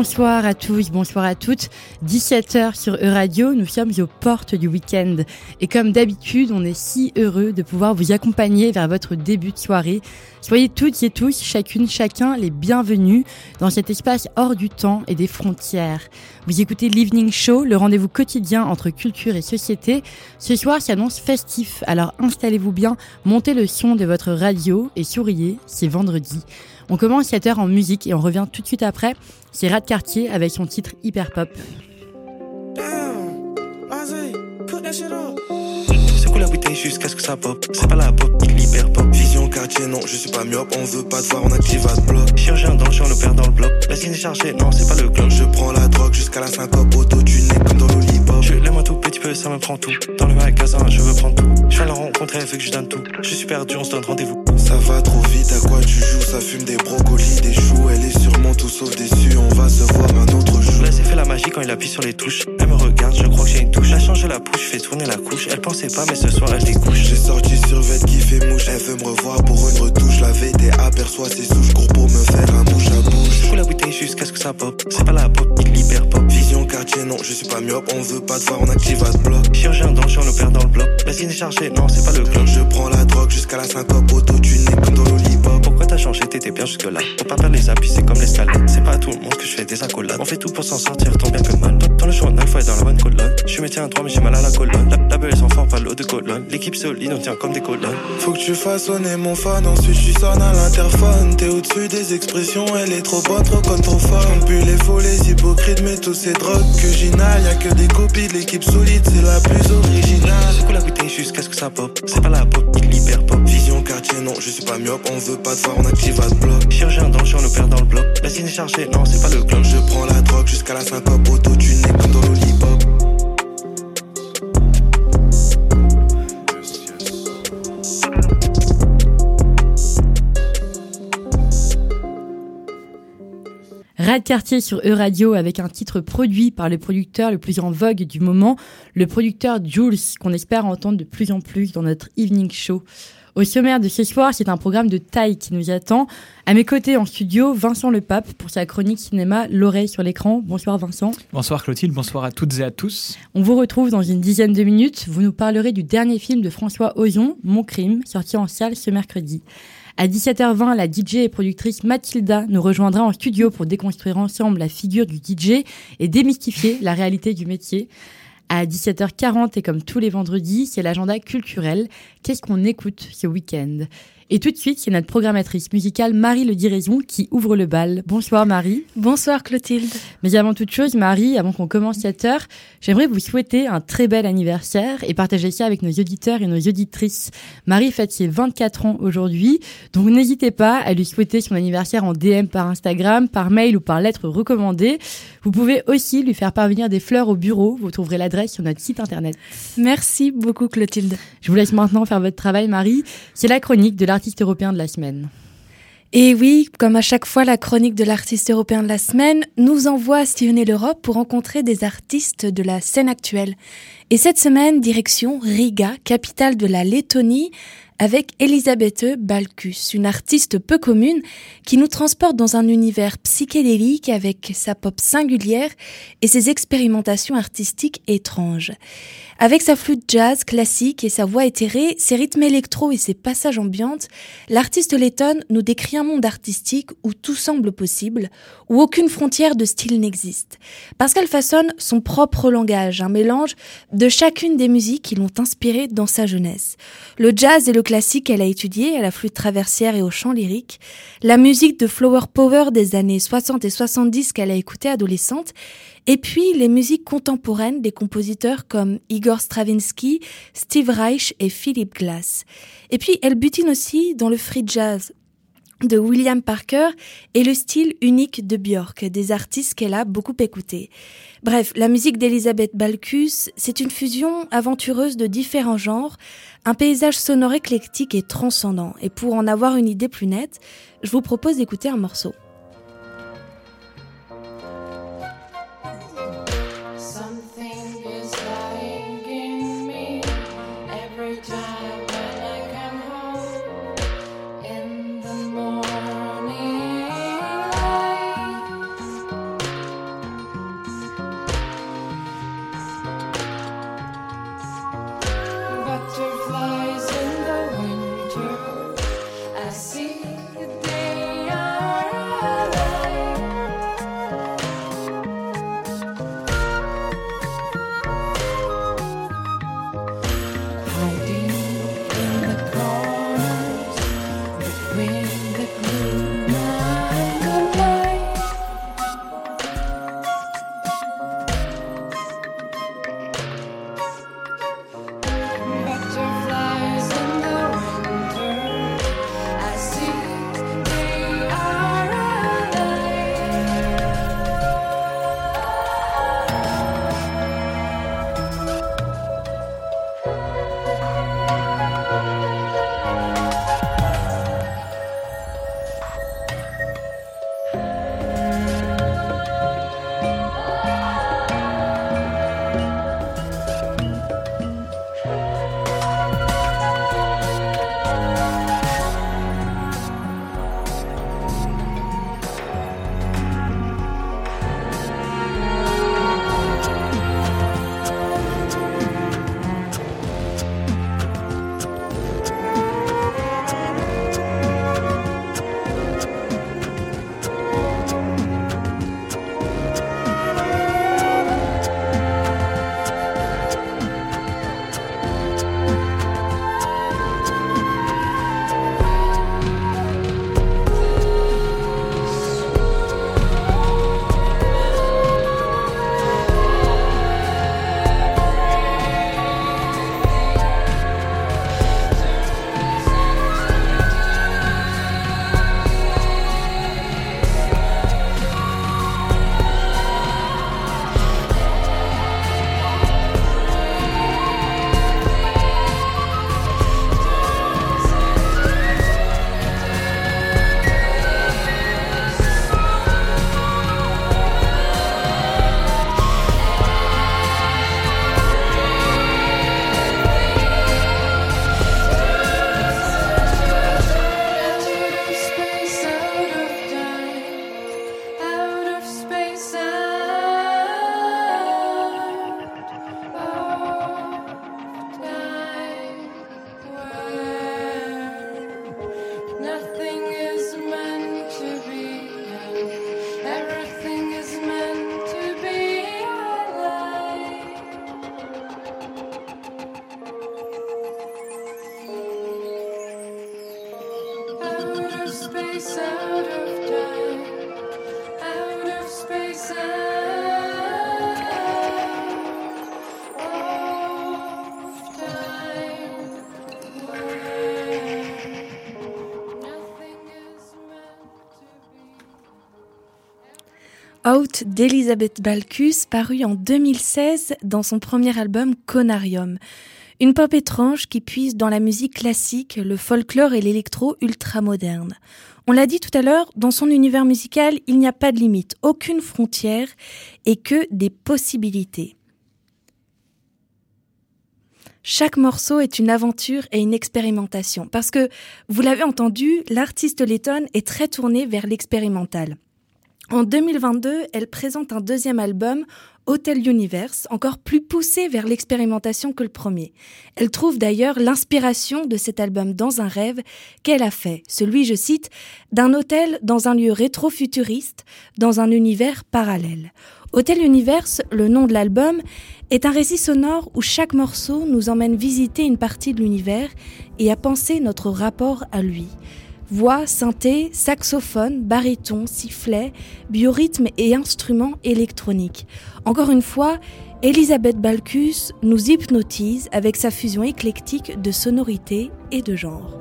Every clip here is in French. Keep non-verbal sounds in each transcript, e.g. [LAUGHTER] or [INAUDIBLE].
Bonsoir à tous, bonsoir à toutes. 17h sur E-Radio, nous sommes aux portes du week-end. Et comme d'habitude, on est si heureux de pouvoir vous accompagner vers votre début de soirée. Soyez toutes et tous, chacune, chacun, les bienvenus dans cet espace hors du temps et des frontières. Vous écoutez l'Evening Show, le rendez-vous quotidien entre culture et société. Ce soir s'annonce festif, alors installez-vous bien, montez le son de votre radio et souriez, c'est vendredi. On commence cette heure en musique et on revient tout de suite après. C'est Rat Cartier avec son titre hyper pop. C'est cool la bouteille jusqu'à ce que ça pop. C'est pas la pop, il hyper pop. Vision quartier, non, je suis pas myope. On veut pas te voir, on active à bloc. Chirurgien dans le champ, le père dans le bloc. La scène est chargée, non, c'est pas le club. Je prends la drogue jusqu'à la syncope. Auto tuné comme dans le un tout petit peu, ça me prend tout. Dans le magasin, je veux prendre tout. Je viens la rencontrer, fait que je donne tout. Je suis perdu, on se donne rendez-vous. Ça va trop vite, à quoi tu joues? Ça fume des brocolis, des choux. Elle est sûrement tout sauf déçue. On va se voir un autre jour. C'est fait la magie quand il appuie sur les touches. Elle me regarde, je crois que j'ai une touche. Elle change la pouche, fais tourner la couche. Elle pensait pas, mais ce soir elle découche. J'ai sorti sur vête qui fait mouche. Elle veut me revoir pour une retouche. La VT aperçoit ses souches, gros pour me faire un bouche à bouche. Fous la bouteille jusqu'à ce que ça pop. C'est pas la pop, il hyper pop. Vision quartier, non, je suis pas myope. On veut pas te voir, on active à ce bloc. Chirurgien dans le champ, le père dans le bloc. Est chargée, non, c'est pas le club. Je prends la drogue jusqu'à la syncope. Auto tuné comme dans t'as changé, t'étais bien jusque là. Faut pas perdre les appuis, c'est comme l'escalade. C'est pas à tout le monde que je fais des accolades. On fait tout pour s'en sortir, tant bien que mal. Dans le journal, faut être dans la bonne colonne. Je suis métier un droit, mais j'ai mal à la colonne. La, la belle fort, pas l'eau de colonne. L'équipe solide, on tient comme des colonnes. Faut que tu fasses sonner mon fan, ensuite je sonne à l'interphone. T'es au-dessus des expressions, elle est trop bonne, trop comme trop fort. Plus les faux, les hypocrites, mais tous ces drogues que j'inhale. Y'a que des copies de l'équipe solide, c'est la plus originale. Cool la bouteille jusqu'à ce que ça pop. C'est pas la pop, il hyper pop. Quartier, non, je suis pas myope. On veut pas te voir, on active à ce bloc. Chirurgien dans le champ, le père dans le bloc. La scène est chargée, non, c'est pas le club. Je prends la drogue jusqu'à la syncope, auto tuné comme dans le lollipop. Rad Cartier sur E-Radio avec un titre produit par le producteur le plus en vogue du moment, le producteur Jules, qu'on espère entendre de plus en plus dans notre evening show. Au sommaire de ce soir, c'est un programme de taille qui nous attend. À mes côtés en studio, Vincent Le Pape pour sa chronique cinéma L'oreille sur l'écran. Bonsoir Vincent. Bonsoir Clotilde, bonsoir à toutes et à tous. On vous retrouve dans une dizaine de minutes. Vous nous parlerez du dernier film de François Ozon, Mon crime, sorti en salle ce mercredi. À 17h20, la DJ et productrice Mathilda nous rejoindra en studio pour déconstruire ensemble la figure du DJ et démystifier la réalité du métier. À 17h40 et comme tous les vendredis, c'est l'agenda culturel. Qu'est-ce qu'on écoute ce week-end? Et tout de suite, c'est notre programmatrice musicale Marie Le Diraison qui ouvre le bal. Bonsoir Marie. Bonsoir Clotilde. Mais avant toute chose, Marie, avant qu'on commence cette heure, j'aimerais vous souhaiter un très bel anniversaire et partager ça avec nos auditeurs et nos auditrices. Marie fête ses 24 ans aujourd'hui, donc n'hésitez pas à lui souhaiter son anniversaire en DM par Instagram, par mail ou par lettre recommandée. Vous pouvez aussi lui faire parvenir des fleurs au bureau. Vous trouverez l'adresse sur notre site internet. Merci beaucoup Clotilde. Je vous laisse maintenant faire votre travail, Marie. C'est la chronique de l'artiste européen de la semaine. Et oui, comme à chaque fois, la chronique de l'artiste européen de la semaine nous envoie à sillonner l'Europe pour rencontrer des artistes de la scène actuelle. Et cette semaine, direction Riga, capitale de la Lettonie, avec Elisabeth Balkus, une artiste peu commune qui nous transporte dans un univers psychédélique avec sa pop singulière et ses expérimentations artistiques étranges. Avec sa flûte jazz classique et sa voix éthérée, ses rythmes électro et ses passages ambiantes, l'artiste lettonne nous décrit un monde artistique où tout semble possible, où aucune frontière de style n'existe. Parce qu'elle façonne son propre langage, un mélange de chacune des musiques qui l'ont inspirée dans sa jeunesse. Le jazz et le classique qu'elle a étudié à la flûte traversière et au chant lyrique, la musique de Flower Power des années 60 et 70 qu'elle a écoutée adolescente, et puis les musiques contemporaines des compositeurs comme Igor Stravinsky, Steve Reich et Philip Glass. Et puis elle butine aussi dans le free jazz de William Parker et le style unique de Björk, des artistes qu'elle a beaucoup écoutés. Bref, la musique d'Elisabeth Balkus, c'est une fusion aventureuse de différents genres, un paysage sonore éclectique et transcendant. Et pour en avoir une idée plus nette, je vous propose d'écouter un morceau. D'Elisabeth Balkus, paru en 2016 dans son premier album Conarium. Une pop étrange qui puise dans la musique classique, le folklore et l'électro ultra-moderne. On l'a dit tout à l'heure, dans son univers musical, il n'y a pas de limite, aucune frontière et que des possibilités. Chaque morceau est une aventure et une expérimentation. Parce que, vous l'avez entendu, l'artiste lettonne est très tournée vers l'expérimental. En 2022, elle présente un deuxième album, Hotel Universe, encore plus poussé vers l'expérimentation que le premier. Elle trouve d'ailleurs l'inspiration de cet album dans un rêve qu'elle a fait, celui, je cite, d'un hôtel dans un lieu rétro-futuriste, dans un univers parallèle. Hôtel Universe, le nom de l'album, est un récit sonore où chaque morceau nous emmène visiter une partie de l'univers et à penser notre rapport à lui. Voix, synthé, saxophone, baryton, sifflet, biorhythme et instruments électroniques. Encore une fois, Elisabeth Balkus nous hypnotise avec sa fusion éclectique de sonorités et de genres.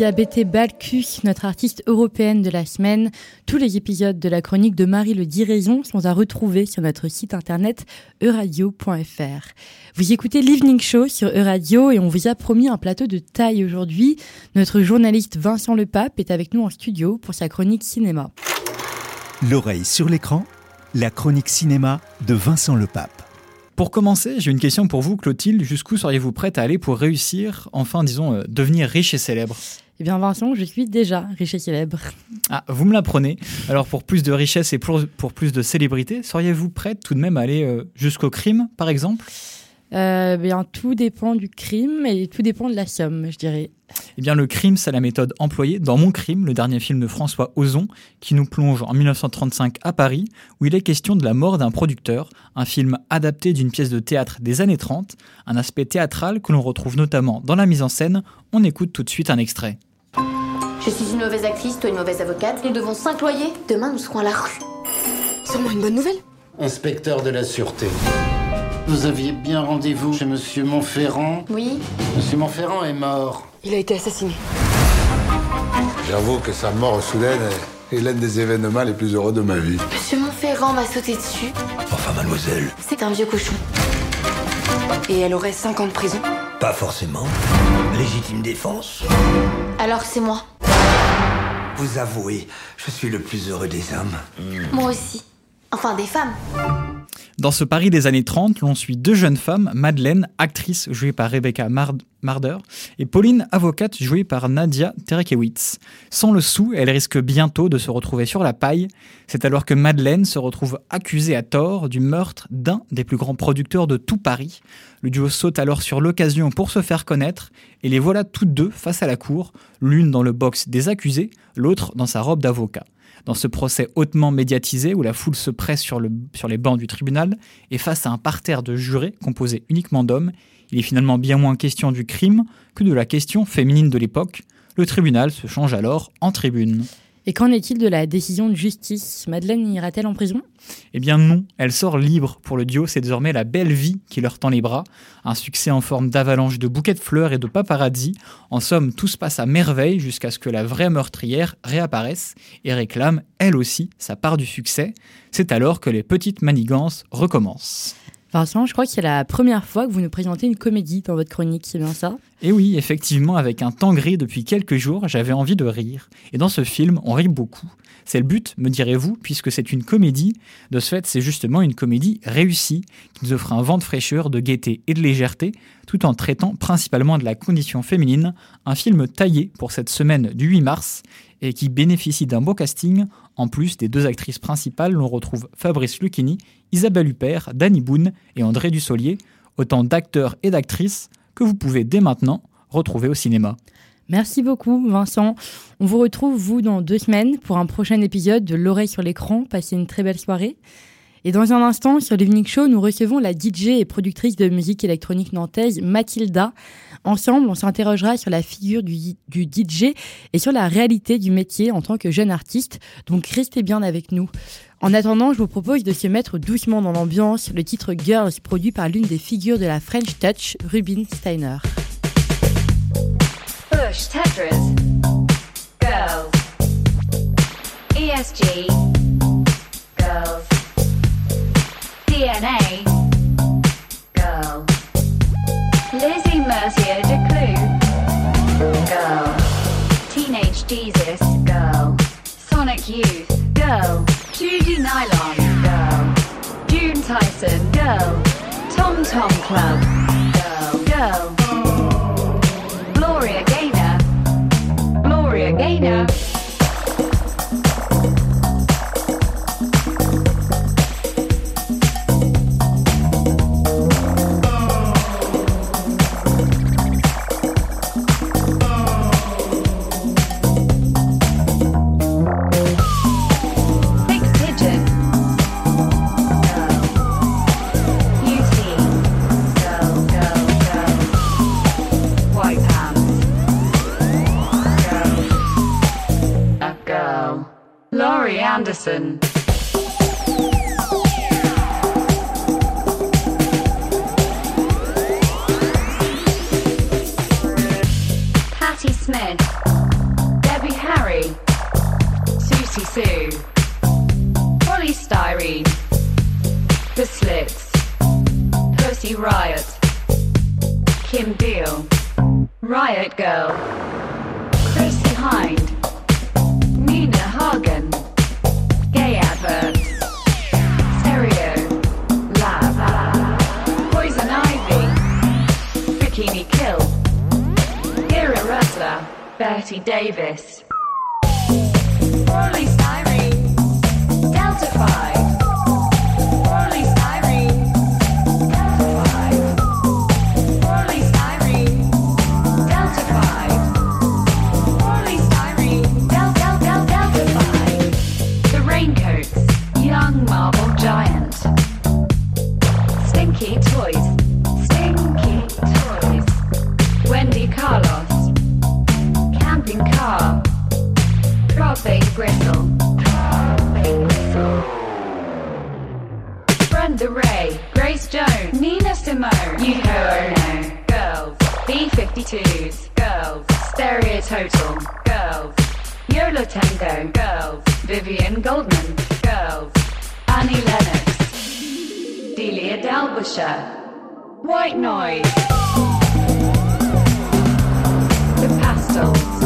Elisabeth Balkus, notre artiste européenne de la semaine. Tous les épisodes de la chronique de Marie Le Diraison sont à retrouver sur notre site internet euradio.fr. Vous écoutez l'Evening Show sur Euradio et on vous a promis un plateau de taille aujourd'hui. Notre journaliste Vincent Lepape est avec nous en studio pour sa chronique cinéma. L'oreille sur l'écran, la chronique cinéma de Vincent Lepape. Pour commencer, j'ai une question pour vous, Clotilde. Jusqu'où seriez-vous prête à aller pour réussir, enfin, disons, euh, devenir riche et célèbre? Eh bien Vincent, je suis déjà riche et célèbre. Ah, vous me l'apprenez. Alors, pour plus de richesse et pour, pour plus de célébrité, seriez-vous prête tout de même à aller euh, jusqu'au crime, par exemple? Euh, bien, tout dépend du crime et tout dépend de la somme, je dirais. Eh bien, le crime, c'est la méthode employée dans Mon crime, le dernier film de François Ozon, qui nous plonge en 1935 à Paris, où il est question de la mort d'un producteur, un film adapté d'une pièce de théâtre des années 30, un aspect théâtral que l'on retrouve notamment dans la mise en scène. On écoute tout de suite un extrait. Je suis une mauvaise actrice, toi une mauvaise avocate. Nous devons cinq loyers. Demain, nous serons à la rue. Sûrement une bonne nouvelle. Inspecteur de la sûreté. Vous aviez bien rendez-vous chez Monsieur Montferrand. Oui. Monsieur Montferrand est mort. Il a été assassiné. J'avoue que sa mort soudaine est l'un des événements les plus heureux de ma vie. Monsieur Montferrand m'a sauté dessus. Enfin, mademoiselle, C'est un vieux cochon. Et elle aurait 5 ans de prison. Pas forcément. Légitime défense. Alors c'est moi. Vous avouez, je suis le plus heureux des hommes. Moi aussi. Enfin, des femmes. Dans ce Paris des années 30, l'on suit deux jeunes femmes, Madeleine, actrice jouée par Rebecca Mard- Marder, et Pauline, avocate jouée par Nadia Terekewitz. Sans le sou, elle risque bientôt de se retrouver sur la paille. C'est alors que Madeleine se retrouve accusée à tort du meurtre d'un des plus grands producteurs de tout Paris. Le duo saute alors sur l'occasion pour se faire connaître, et les voilà toutes deux face à la cour, l'une dans le box des accusés, l'autre dans sa robe d'avocat. Dans ce procès hautement médiatisé où la foule se presse sur, le- sur les bancs du tribunal et face à un parterre de jurés composé uniquement d'hommes, il est finalement bien moins question du crime que de la question féminine de l'époque. Le tribunal se change alors en tribune. Et qu'en est-il de la décision de justice? Madeleine ira-t-elle en prison? Eh bien non, elle sort libre pour le duo, c'est désormais la belle vie qui leur tend les bras. Un succès en forme d'avalanche de bouquets de fleurs et de paparazzi. En somme, tout se passe à merveille jusqu'à ce que la vraie meurtrière réapparaisse et réclame, elle aussi, sa part du succès. C'est alors que les petites manigances recommencent. Vincent, je crois que c'est la première fois que vous nous présentez une comédie dans votre chronique, c'est bien ça? Et oui, effectivement, avec un temps gris depuis quelques jours, j'avais envie de rire. Et dans ce film, on rit beaucoup. C'est le but, me direz-vous, puisque c'est une comédie. De ce fait, c'est justement une comédie réussie, qui nous offre un vent de fraîcheur, de gaieté et de légèreté, tout en traitant principalement de la condition féminine. Un film taillé pour cette semaine du 8 mars, et qui bénéficie d'un beau casting. En plus des deux actrices principales, l'on retrouve Fabrice Lucchini, Isabelle Huppert, Danny Boone et André Dussolier, autant d'acteurs et d'actrices que vous pouvez dès maintenant retrouver au cinéma. Merci beaucoup, Vincent. On vous retrouve, vous, dans deux semaines pour un prochain épisode de L'oreille sur l'écran. Passez une très belle soirée. Et dans un instant, sur l'Evening Show, nous recevons la DJ et productrice de musique électronique nantaise, Mathilda. Ensemble, on s'interrogera sur la figure du, DJ et sur la réalité du métier en tant que jeune artiste. Donc, restez bien avec nous. En attendant, je vous propose de se mettre doucement dans l'ambiance. Le titre Girls, produit par l'une des figures de la French Touch, Rubin Steiner. Bush Tetris. Girls. ESG. Girls. DNA. Girl. Lizzie Mercier de Clue. Girl. Teenage Jesus. Girl. Sonic Youth. Girl. Judy Nylon. Girl. June Tyson. Girl. Tom Tom Club. Girl. Girl. Gloria Gaynor. Gloria Gaynor. Anderson. Patty Smith. Debbie Harry. Susie Sue. Polystyrene. The Slits, Pussy Riot. Kim Deal. Riot Girl. Chrissy Hine. Bikini Kill, Ira Rustler, Betty Davis, Orly Styrene, Delta 5, Simone, Yuko Ono, Girls, B52s, Girls, Stereo Total, Girls, Yola Tango, Girls, Vivian Goldman, Girls, Annie Lennox, Delia Dalbusher, White Noise, The Pastels,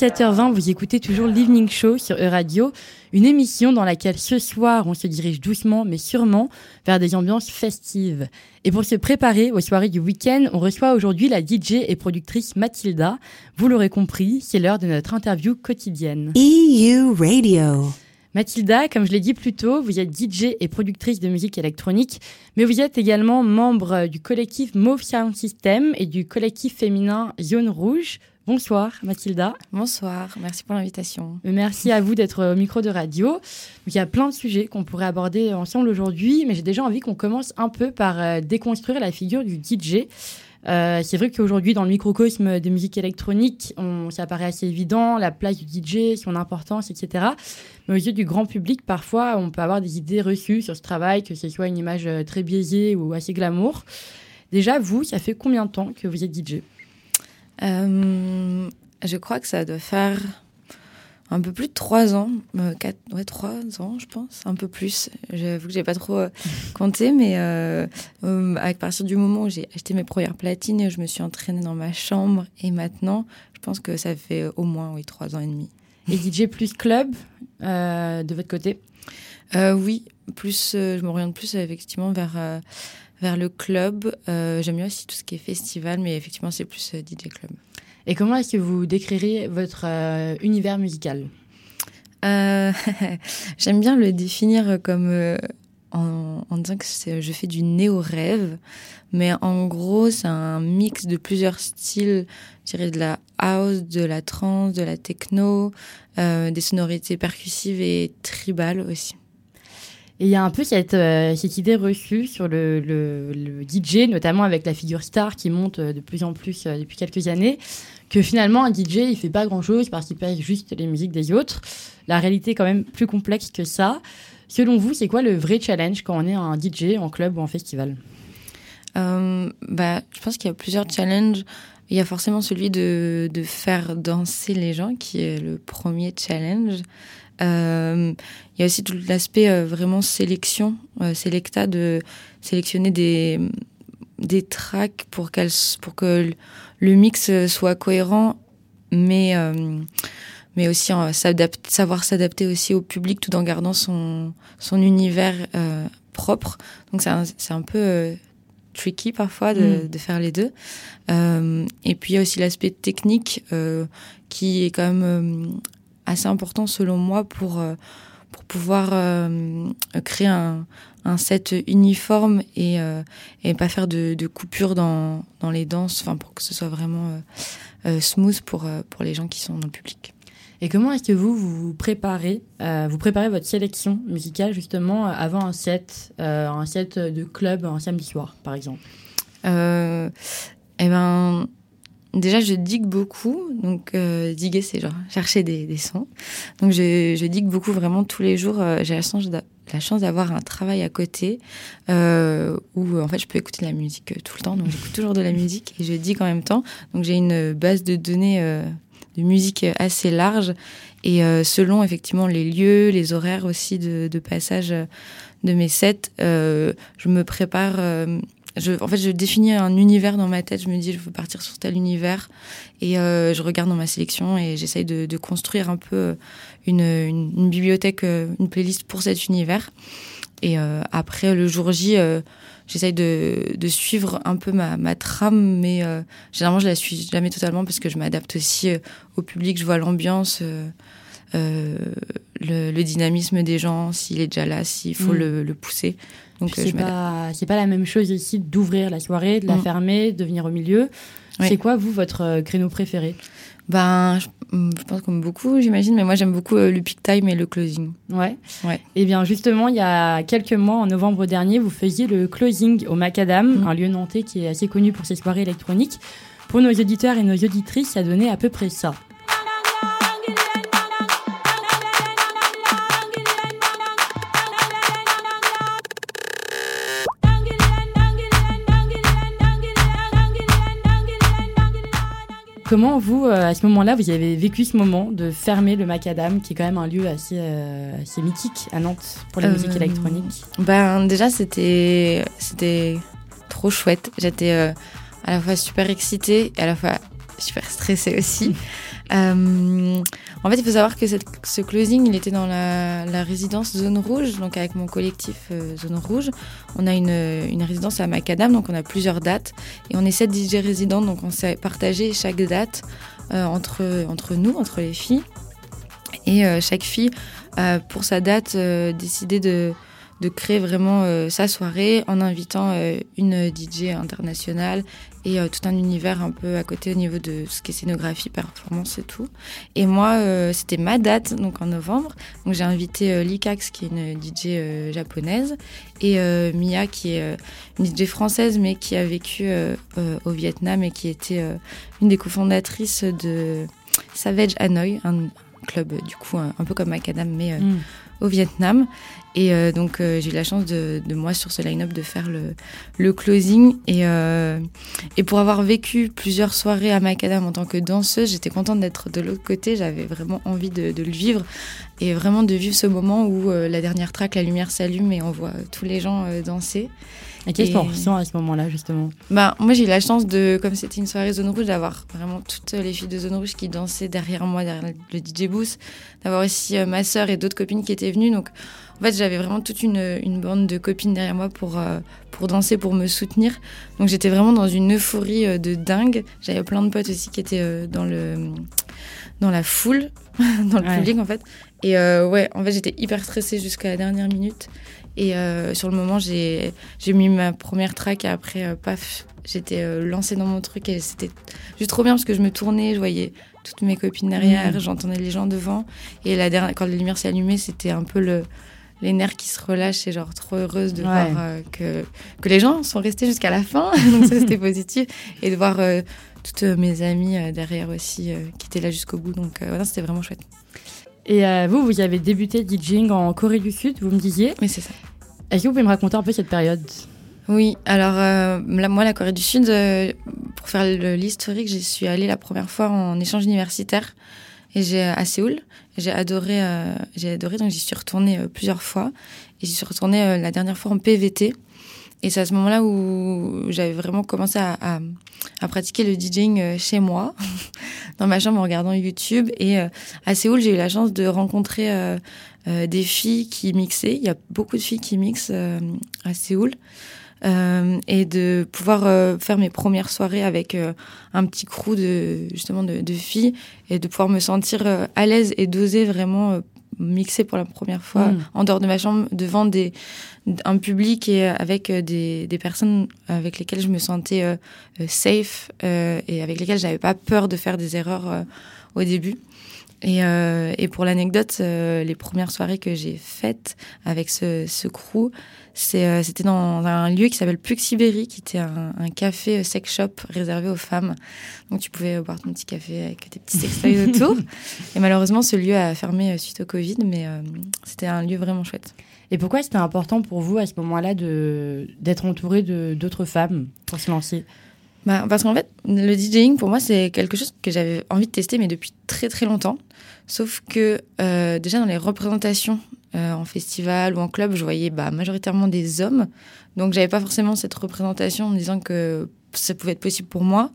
17h20, vous écoutez toujours l'Evening Show sur E-Radio, une émission dans laquelle ce soir on se dirige doucement mais sûrement vers des ambiances festives. Et pour se préparer aux soirées du week-end, on reçoit aujourd'hui la DJ et productrice Mathilda. Vous l'aurez compris, c'est l'heure de notre interview quotidienne. EU Radio. Mathilda, comme je l'ai dit plus tôt, vous êtes DJ et productrice de musique électronique, mais vous êtes également membre du collectif Mauve Sound System et du collectif féminin Zone Rouge. Bonsoir Mathilda. Bonsoir, merci pour l'invitation. Merci à vous d'être au micro de radio. Donc, il y a plein de sujets qu'on pourrait aborder ensemble aujourd'hui, mais j'ai déjà envie qu'on commence un peu par euh, déconstruire la figure du DJ. Euh, c'est vrai qu'aujourd'hui, dans le microcosme des musiques électroniques, on, ça paraît assez évident, la place du DJ, son importance, etc. Mais aux yeux du grand public, parfois, on peut avoir des idées reçues sur ce travail, que ce soit une image euh, très biaisée ou assez glamour. Déjà, vous, ça fait combien de temps que vous êtes DJ Euh, je crois que ça doit faire un peu plus de trois ans, euh, quatre, ouais, trois ans, je pense, un peu plus. J'avoue que j'ai pas trop euh, [LAUGHS] compté, mais euh, à partir du moment où j'ai acheté mes premières platines, je me suis entraînée dans ma chambre, et maintenant, je pense que ça fait au moins oui trois ans et demi. Et DJ plus club de votre côté? Oui, plus, je m'oriente plus effectivement vers vers le club. Euh, J'aime bien aussi tout ce qui est festival, mais effectivement, c'est plus euh, DJ club. Et comment est-ce que vous décrirez votre euh, univers musical? Euh, [LAUGHS] J'aime bien le définir comme en, en disant que je fais du néo-rêve, mais en gros, c'est un mix de plusieurs styles, je dirais de la house, de la trance, de la techno, des sonorités percussives et tribales aussi. Et il y a un peu cette, euh, idée reçue sur le, DJ, notamment avec la figure star qui monte euh, de plus en plus euh, depuis quelques années, que finalement un DJ il fait pas grand chose parce qu'il passe juste les musiques des autres. La réalité est quand même plus complexe que ça. Selon vous, c'est quoi le vrai challenge quand on est un DJ en club ou en festival? Bah, je pense qu'il y a plusieurs challenges. Il y a forcément celui de faire danser les gens, qui est le premier challenge. Euh, il y a aussi tout l'aspect euh, vraiment sélection, euh, sélecta, de sélectionner des, des tracks pour, qu'elles, pour que le mix soit cohérent, mais, euh, mais aussi euh, savoir s'adapter aussi au public tout en gardant son, son univers euh, propre. Donc c'est un, c'est un peu euh, tricky parfois de, Mm. de faire les deux. Euh, et puis il y a aussi l'aspect technique euh, qui est quand même euh, assez important selon moi pour, euh, pour pouvoir euh, créer un, un set uniforme et, euh, et pas faire de, de coupures dans, dans les danses, enfin pour que ce soit vraiment euh, smooth pour, pour les gens qui sont dans le public. Et comment est-ce que vous vous préparez euh, Vous préparez votre sélection musicale justement avant un set, un set de club un samedi soir, par exemple? Eh ben, déjà, je digue beaucoup. Donc, euh, diguer, c'est genre chercher des, sons. Donc, je, je digue beaucoup vraiment tous les jours. Euh, J'ai la chance d'avoir un travail à côté euh, où en fait je peux écouter de la musique euh, tout le temps. Donc, j'écoute toujours de la musique et je digue en même temps. Donc, j'ai une base de données de musique assez large et selon effectivement les lieux, les horaires aussi de, passage de mes sets, je me prépare. Je, en fait, je définis un univers dans ma tête. Je me dis, je veux partir sur tel univers. Et euh, je regarde dans ma sélection et j'essaye de, de construire un peu une, une, une bibliothèque, euh, une playlist pour cet univers. Et euh, après, le jour J, euh, j'essaye de, de suivre un peu ma, ma trame, mais euh, généralement, je la suis jamais totalement parce que je m'adapte aussi euh, au public. Je vois l'ambiance. Euh, le, le dynamisme des gens, s'il est déjà là, s'il faut Mm. le, le pousser. Donc, euh, c'est pas, c'est pas la même chose ici d'ouvrir la soirée, de la Mm. fermer, de venir au milieu. Oui. C'est quoi, vous, votre euh, créneau préféré? Ben, je, je pense comme beaucoup, j'imagine, mais moi j'aime beaucoup euh, le peak time et le closing. Ouais. Ouais. Eh bien, justement, il y a quelques mois, en novembre dernier, vous faisiez le closing au Macadam, Mm. un lieu nantais qui est assez connu pour ses soirées électroniques. Pour nos auditeurs et nos auditrices, ça donnait à peu près ça. Comment vous, euh, à ce moment-là, vous avez vécu ce moment de fermer le Macadam, qui est quand même un lieu assez, euh, assez mythique à Nantes pour la Euh, musique électronique? Ben, déjà, c'était, c'était trop chouette. J'étais euh, à la fois super excitée et à la fois super stressée aussi. [LAUGHS] Euh, en fait, il faut savoir que ce closing, il était dans la, résidence Zone Rouge, donc avec mon collectif euh, Zone Rouge. On a une, une résidence à Macadam, donc on a plusieurs dates. Et on est sept DJ résidents, donc on s'est partagé chaque date euh, entre, nous, entre les filles. Et euh, chaque fille, pour sa date, euh, décidé de, de créer vraiment euh, sa soirée en invitant euh, une DJ internationale et euh, tout un univers un peu à côté au niveau de ce qui est scénographie, performance et tout. Et moi, euh, c'était ma date, donc en novembre. Donc j'ai invité euh, Likax, qui est une DJ japonaise, et Mia, qui est une DJ française, mais qui a vécu au Vietnam et qui était une des cofondatrices de Savage Hanoi, un club du coup un, peu comme Macadam, mais Mm. Au Vietnam. Et euh, donc euh, j'ai eu la chance de, moi sur ce line-up de faire le, closing. Et, euh, et pour avoir vécu plusieurs soirées à Macadam en tant que danseuse, j'étais contente d'être de l'autre côté. J'avais vraiment envie de, le vivre et vraiment de vivre ce moment où la dernière track, la lumière s'allume et on voit tous les gens danser. Et qu'est-ce Et- qu'on ressent à ce moment-là, justement bah, moi, j'ai eu la chance de, comme c'était une soirée Zone Rouge, d'avoir vraiment toutes les filles de Zone Rouge qui dansaient derrière moi, derrière le DJ booth, d'avoir aussi euh, ma sœur et d'autres copines qui étaient venues. Donc, en fait, j'avais vraiment toute une, une bande de copines derrière moi pour, euh, pour danser, pour me soutenir. Donc, j'étais vraiment dans une euphorie euh, de dingue. J'avais plein de potes aussi qui étaient dans le dans la foule, [LAUGHS] dans le Ouais. public en fait. Et ouais, en fait, j'étais hyper stressée jusqu'à la dernière minute. Et euh, sur le moment, j'ai j'ai mis ma première track et après, euh, paf, j'étais euh, lancée dans mon truc et c'était juste trop bien parce que je me tournais, je voyais toutes mes copines derrière, Mhm. j'entendais les gens devant. Et la dernière, quand la lumière s'est allumée, c'était un peu le les nerfs qui se relâchent et genre trop heureuse de Ouais. voir que, que les gens sont restés jusqu'à la fin. [LAUGHS] Donc ça, c'était [LAUGHS] positif. Et de voir toutes mes amies derrière aussi qui étaient là jusqu'au bout. Donc non, c'était vraiment chouette. Et euh, vous, vous avez débuté DJing en Corée du Sud, vous me disiez Oui, c'est ça. Est-ce que vous pouvez me raconter un peu cette période? Oui, alors euh, là, moi, la Corée du Sud, euh, pour faire le- l'historique, j'y suis allée la première fois en échange universitaire et j'ai à Séoul. J'ai adoré, euh, j'ai adoré, donc j'y suis retournée euh, plusieurs fois. Et j'y suis retournée euh, la dernière fois en PVT. Et c'est à ce moment-là où j'avais vraiment commencé à, à, à pratiquer le DJing euh, chez moi, [LAUGHS] dans ma chambre en regardant YouTube. Et euh, à Séoul, j'ai eu la chance de rencontrer euh, des filles qui mixaient. Il y a beaucoup de filles qui mixent à Séoul. Et de pouvoir faire mes premières soirées avec un petit crew de justement de, de filles et de pouvoir me sentir à l'aise et d'oser vraiment mixer pour la première fois Mm. en dehors de ma chambre devant des un public et euh, avec euh, des, des personnes avec lesquelles je me sentais euh, safe euh, et avec lesquelles j'avais pas peur de faire des erreurs euh, au début. Et, euh, et pour l'anecdote, euh, les premières soirées que j'ai faites avec ce, ce crew, c'était dans un lieu qui s'appelle Puxiberi, qui était un, un café euh, sex shop réservé aux femmes. Donc tu pouvais boire ton petit café avec tes petits sextoys [LAUGHS] autour. Et malheureusement, ce lieu a fermé euh, suite au Covid, mais euh, c'était un lieu vraiment chouette. Et pourquoi c'était important pour vous à ce moment-là d'être entouré de d'autres femmes pour se lancer? Bah, parce qu'en fait, le DJing, pour moi, c'est quelque chose que j'avais envie de tester, mais depuis très très longtemps. Sauf que euh, déjà dans les représentations euh, en festival ou en club, je voyais bah, majoritairement des hommes. Donc j'avais pas forcément cette représentation en me disant que ça pouvait être possible pour moi.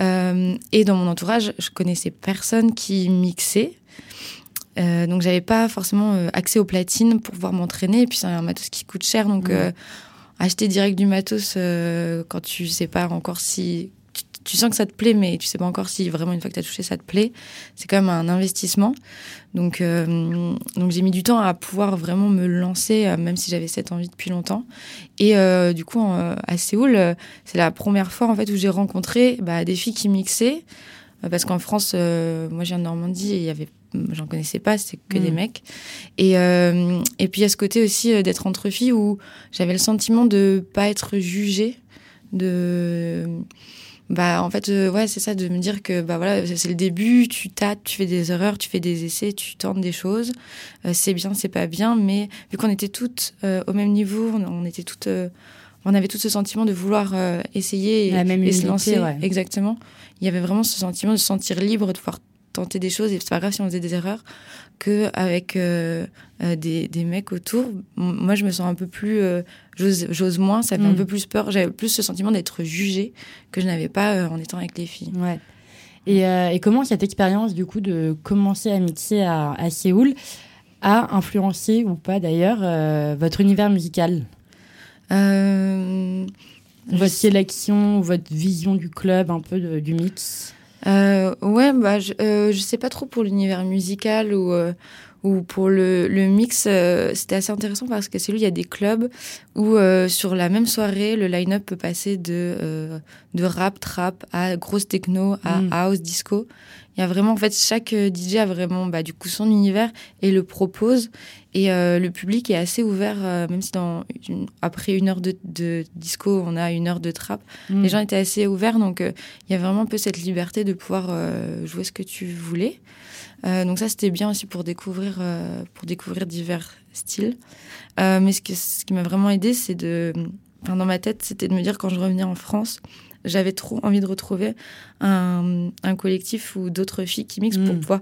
Euh, et dans mon entourage, je connaissais personne qui mixait. Euh, donc j'avais pas forcément euh, accès aux platines pour pouvoir m'entraîner. Et puis c'est un matos qui coûte cher, donc acheter direct du matos quand tu sais pas encore si tu, sens que ça te plaît, mais tu sais pas encore si vraiment une fois que tu as touché ça te plaît. C'est quand même un investissement. Donc euh, donc j'ai mis du temps à pouvoir vraiment me lancer, euh, même si j'avais cette envie depuis longtemps. Et euh, du coup en- à Séoul, c'est la première fois en fait où j'ai rencontré bah, des filles qui mixaient. Parce qu'en France, moi je viens de Normandie et il y avait, j'en connaissais pas, c'était que des Mm. mecs. Et, euh, et puis il y a ce côté aussi euh, d'être entre filles où j'avais le sentiment de pas être jugée, de bah en fait euh, ouais c'est ça de me dire que bah voilà c'est le début tu tâtes tu fais des erreurs tu fais des essais tu tentes des choses. Euh, c'est bien c'est pas bien mais vu qu'on était toutes euh, au même niveau on, on était toutes on avait tout ce sentiment de vouloir essayer et, La même et se lancer. ouais. exactement. Il y avait vraiment ce sentiment de se sentir libre de pouvoir tenter des choses et c'est pas grave si on faisait des erreurs que avec euh, euh, des, des mecs autour. Moi je me sens un peu plus euh, j'ose moins ça fait un Mm. peu plus peur. J'avais plus ce sentiment d'être jugée que je n'avais pas euh, en étant avec les filles. Ouais. Et, et comment cette expérience du coup de commencer à mixer à, à Séoul a influencé ou pas d'ailleurs votre univers musical? Votre sélection, votre vision du club, un peu de- du mix? Euh, ouais, bah, je, euh, je sais pas trop pour l'univers musical ou, euh, ou pour le, le mix. euh, C'était assez intéressant parce que c'est lui, il y a des clubs où euh, sur la même soirée, le line-up peut passer de, euh, de rap, trap à grosse techno, à Mm. house, disco. Il y a vraiment, en fait, chaque euh, DJ a vraiment bah, du coup son univers et le propose. Et euh, le public est assez ouvert, euh, même si dans une- après une heure de, de disco, on a une heure de trap. Mm. Les gens étaient assez ouverts, donc euh, il y a vraiment un peu cette liberté de pouvoir jouer ce que tu voulais. Donc ça, c'était bien aussi pour découvrir, pour découvrir divers styles. Mais ce, que, ce qui m'a vraiment aidé, c'est de, enfin, dans ma tête, c'était de me dire quand je revenais en France, j'avais trop envie de retrouver un, un collectif ou d'autres filles qui mixent pour Mm. pouvoir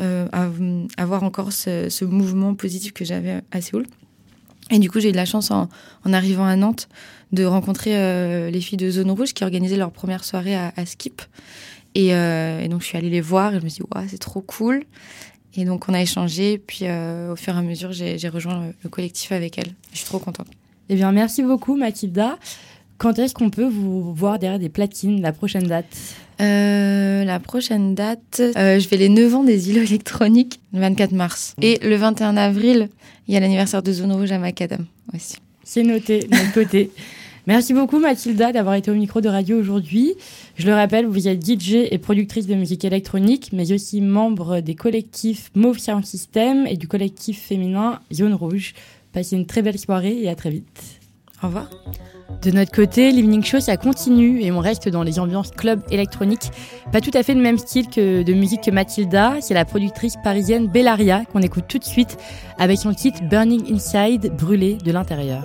euh, av- avoir encore ce, ce mouvement positif que j'avais à Séoul. Et du coup, j'ai eu de la chance en, en arrivant à Nantes de rencontrer euh, les filles de Zone Rouge qui organisaient leur première soirée à, à Skip. Et, euh, et donc, je suis allée les voir et je me suis dit, ouais, c'est trop cool. Et donc, on a échangé. Puis, euh, au fur et à mesure, j'ai rejoint le, le collectif avec elles. Je suis trop contente. Eh bien, merci beaucoup, Mathilda. Quand est-ce qu'on peut vous voir derrière des platines, la prochaine date Euh, la prochaine date, euh, je fais les 9 ans des îlots électroniques le 24 mars. Et le 21 avril, il y a l'anniversaire de Zone Rouge à Macadam aussi. C'est noté, de notre côté. [LAUGHS] Merci beaucoup Mathilda d'avoir été au micro de radio aujourd'hui. Je le rappelle, vous êtes DJ et productrice de musique électronique, mais aussi membre des collectifs Mauve Sound System et du collectif féminin Zone Rouge. Passez une très belle soirée et à très vite. Au revoir. De notre côté, l'Evening Show, ça continue et on reste dans les ambiances club électroniques. Pas tout à fait le même style que de musique que Mathilda, c'est la productrice parisienne Bellaria qu'on écoute tout de suite avec son titre Burning Inside, brûlé de l'intérieur.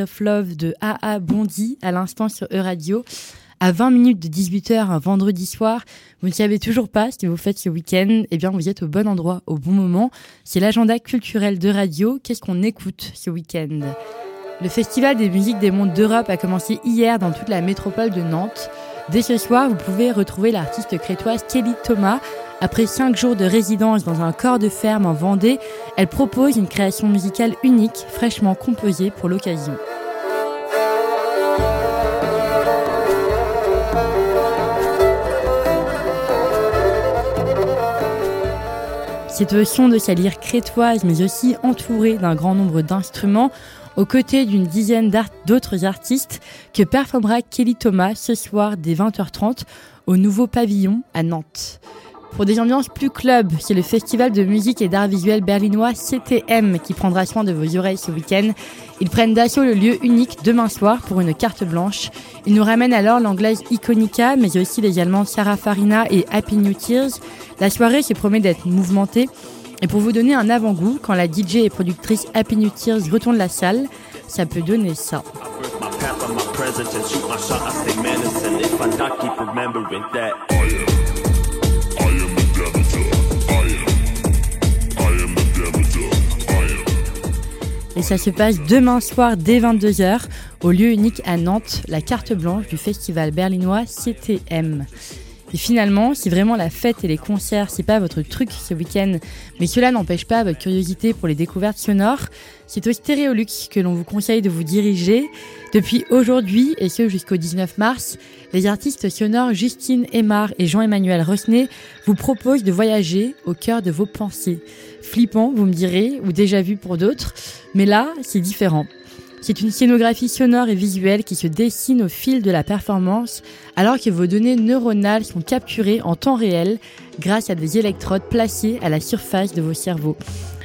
Of Love de AA Bondi à l'instant sur E-Radio. À 20 minutes de 18h un vendredi soir, vous ne savez toujours pas ce que vous faites ce week-end, eh bien vous êtes au bon endroit, au bon moment. C'est l'agenda culturel de radio. Qu'est-ce qu'on écoute ce week-end? Le Festival des musiques des mondes d'Europe a commencé hier dans toute la métropole de Nantes. Dès ce soir, vous pouvez retrouver l'artiste crétoise Kelly Thomas. Après cinq jours de résidence dans un corps de ferme en Vendée, elle propose une création musicale unique, fraîchement composée pour l'occasion. C'est au son de sa lyre crétoise, mais aussi entouré d'un grand nombre d'instruments, aux côtés d'une dizaine d'autres artistes, que performera Kelly Thomas ce soir dès 20h30 au nouveau pavillon à Nantes. Pour des ambiances plus club, c'est le festival de musique et d'art visuel berlinois CTM qui prendra soin de vos oreilles ce week-end. Ils prennent d'assaut le lieu unique demain soir pour une carte blanche. Ils nous ramènent alors l'anglaise Iconica, mais aussi les allemands Sarah Farina et Happy New Tears. La soirée se promet d'être mouvementée. Et pour vous donner un avant-goût, quand la DJ et productrice Happy New Tears retourne la salle, ça peut donner ça. Et ça se passe demain soir dès 22h au lieu unique à Nantes, la carte blanche du festival berlinois CTM. Et finalement, si vraiment la fête et les concerts, c'est pas votre truc ce week-end, mais cela n'empêche pas votre curiosité pour les découvertes sonores, c'est au Stéréolux que l'on vous conseille de vous diriger. Depuis aujourd'hui, et ce jusqu'au 19 mars, les artistes sonores Justine Aymar et Jean-Emmanuel Rosnet vous proposent de voyager au cœur de vos pensées. Flippant, vous me direz, ou déjà vu pour d'autres, mais là, c'est différent. C'est une scénographie sonore et visuelle qui se dessine au fil de la performance, alors que vos données neuronales sont capturées en temps réel grâce à des électrodes placées à la surface de vos cerveaux.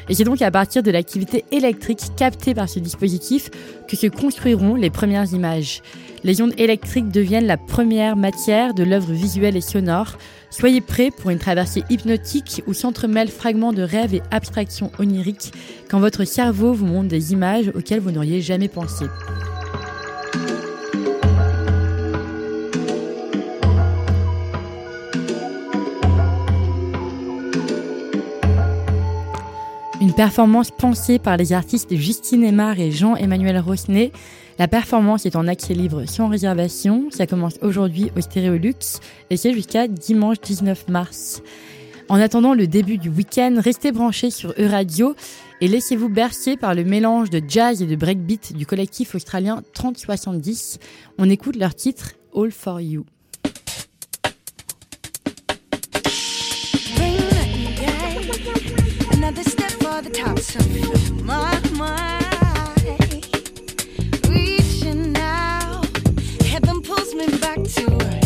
Et c'est donc à partir de l'activité électrique captée par ce dispositif que se construiront les premières images. Les ondes électriques deviennent la première matière de l'œuvre visuelle et sonore. Soyez prêts pour une traversée hypnotique où s'entremêlent fragments de rêves et abstractions oniriques quand votre cerveau vous montre des images auxquelles vous n'auriez jamais pensé. Une performance pensée par les artistes Justine Aymar et Jean-Emmanuel Rosnet. La performance est en accès libre sans réservation. Ça commence aujourd'hui au Stéréolux et c'est jusqu'à dimanche 19 mars. En attendant le début du week-end, restez branchés sur E-Radio et laissez-vous bercer par le mélange de jazz et de breakbeat du collectif australien 3070. On écoute leur titre All for You. Me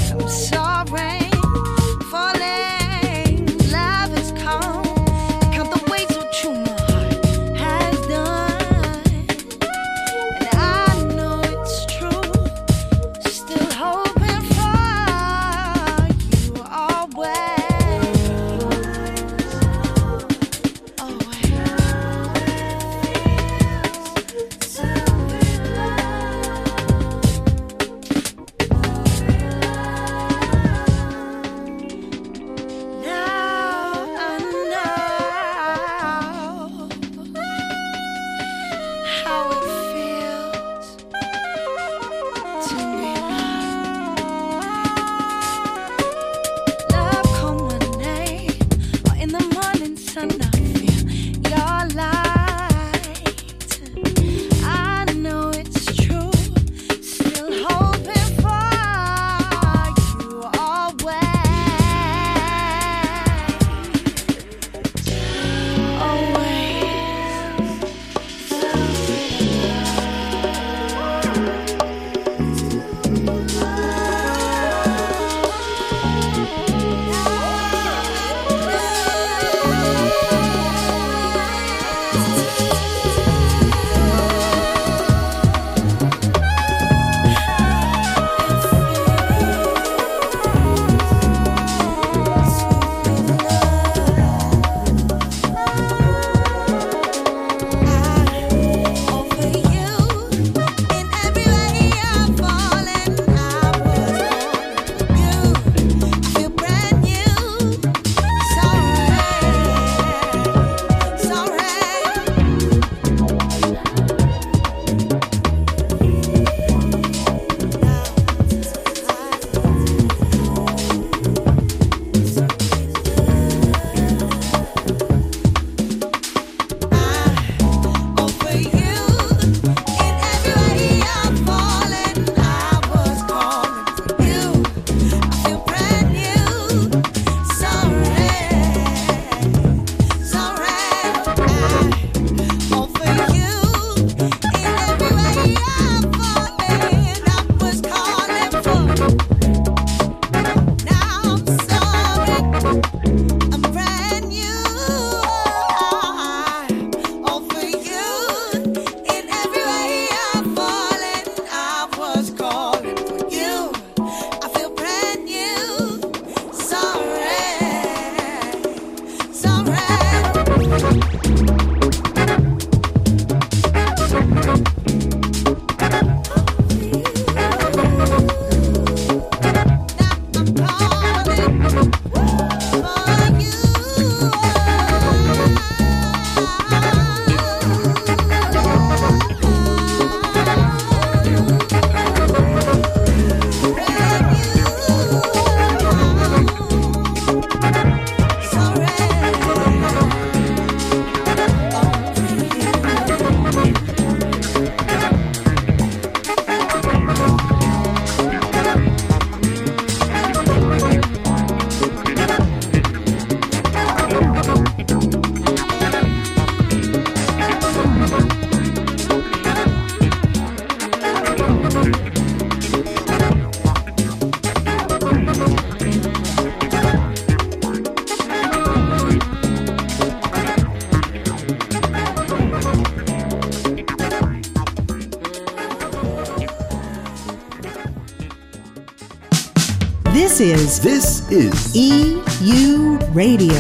is This is EU Radio.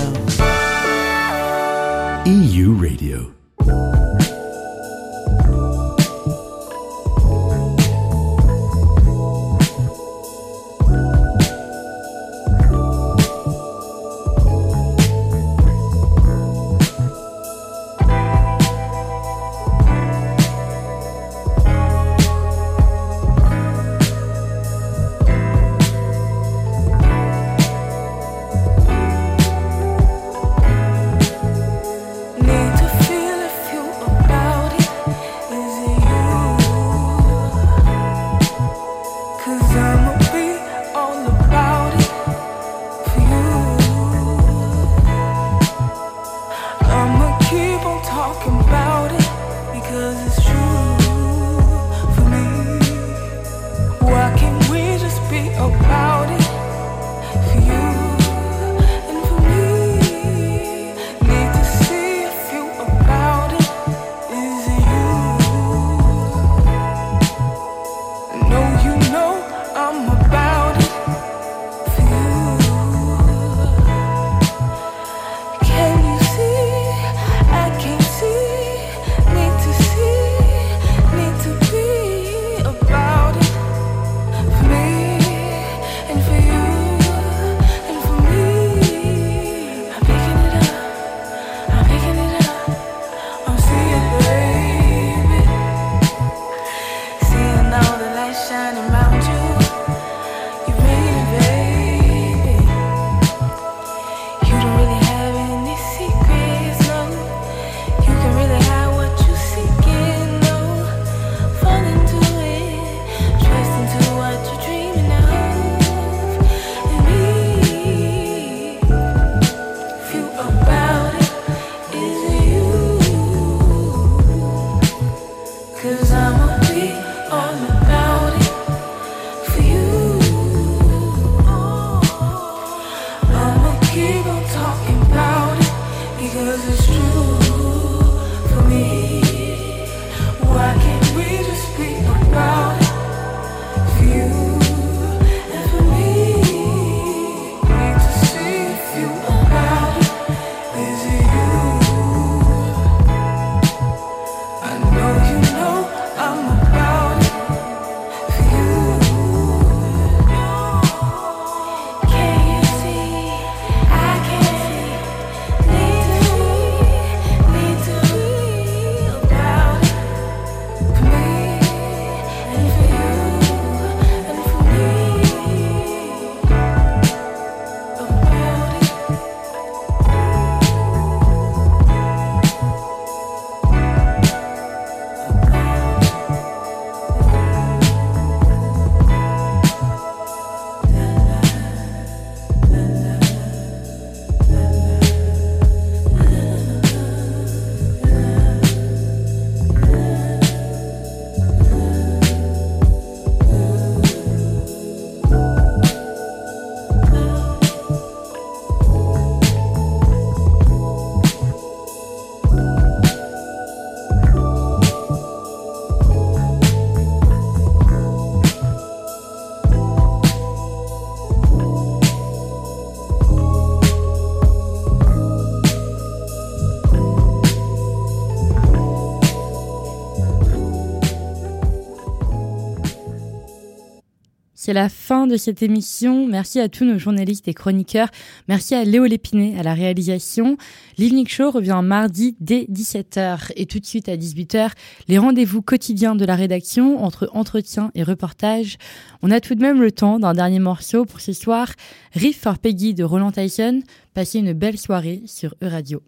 EU Radio. c'est la fin de cette émission. Merci à tous nos journalistes et chroniqueurs. Merci à Léo Lépiné à la réalisation. L'Evening Show revient mardi dès 17h et tout de suite à 18h, les rendez-vous quotidiens de la rédaction entre entretiens et reportages. On a tout de même le temps d'un dernier morceau pour ce soir. Riff for Peggy de Roland Tyson. Passez une belle soirée sur E-Radio.